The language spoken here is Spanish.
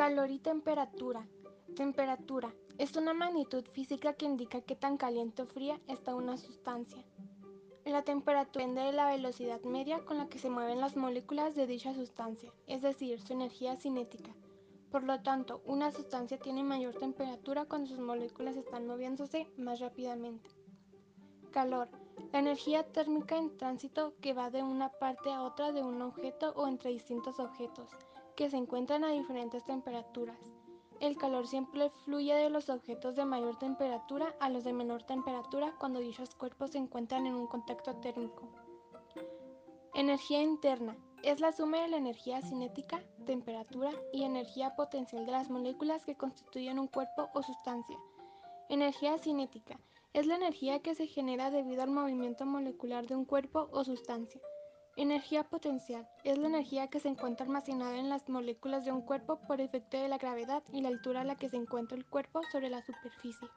Calor y temperatura. Temperatura es una magnitud física que indica qué tan caliente o fría está una sustancia. La temperatura depende de la velocidad media con la que se mueven las moléculas de dicha sustancia, es decir, su energía cinética. Por lo tanto, una sustancia tiene mayor temperatura cuando sus moléculas están moviéndose más rápidamente. Calor. La energía térmica en tránsito que va de una parte a otra de un objeto o entre distintos objetos, que se encuentran a diferentes temperaturas. El calor siempre fluye de los objetos de mayor temperatura a los de menor temperatura cuando dichos cuerpos se encuentran en un contacto térmico. Energía interna es la suma de la energía cinética, temperatura y energía potencial de las moléculas que constituyen un cuerpo o sustancia. Energía cinética es la energía que se genera debido al movimiento molecular de un cuerpo o sustancia. Energía potencial es la energía que se encuentra almacenada en las moléculas de un cuerpo por efecto de la gravedad y la altura a la que se encuentra el cuerpo sobre la superficie.